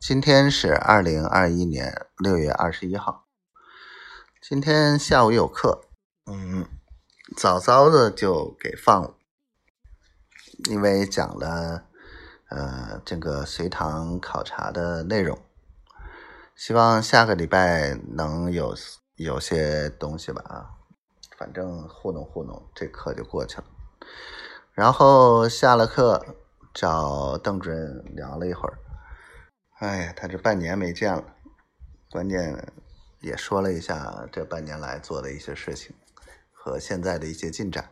今天是二零二一年六月二十一号。今天下午有课，嗯，早早的就给放了，因为讲了呃这个隋唐考察的内容，希望下个礼拜能有有些东西吧啊，反正糊弄糊弄，这课就过去了。然后下了课找邓主任聊了一会儿。哎呀，他这半年没见了，关键也说了一下这半年来做的一些事情和现在的一些进展，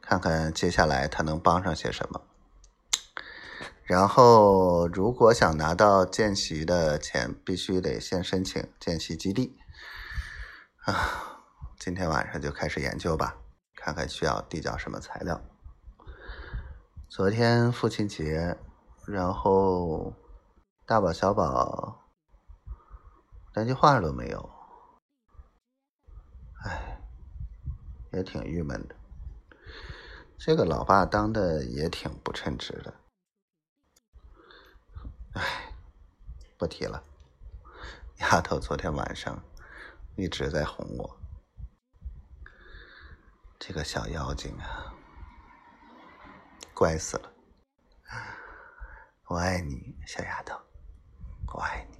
看看接下来他能帮上些什么。然后，如果想拿到见习的钱，必须得先申请见习基地。啊，今天晚上就开始研究吧，看看需要递交什么材料。昨天父亲节，然后。大宝、小宝连句话都没有，哎，也挺郁闷的。这个老爸当的也挺不称职的，哎，不提了。丫头昨天晚上一直在哄我，这个小妖精啊，乖死了。我爱你，小丫头。我爱你。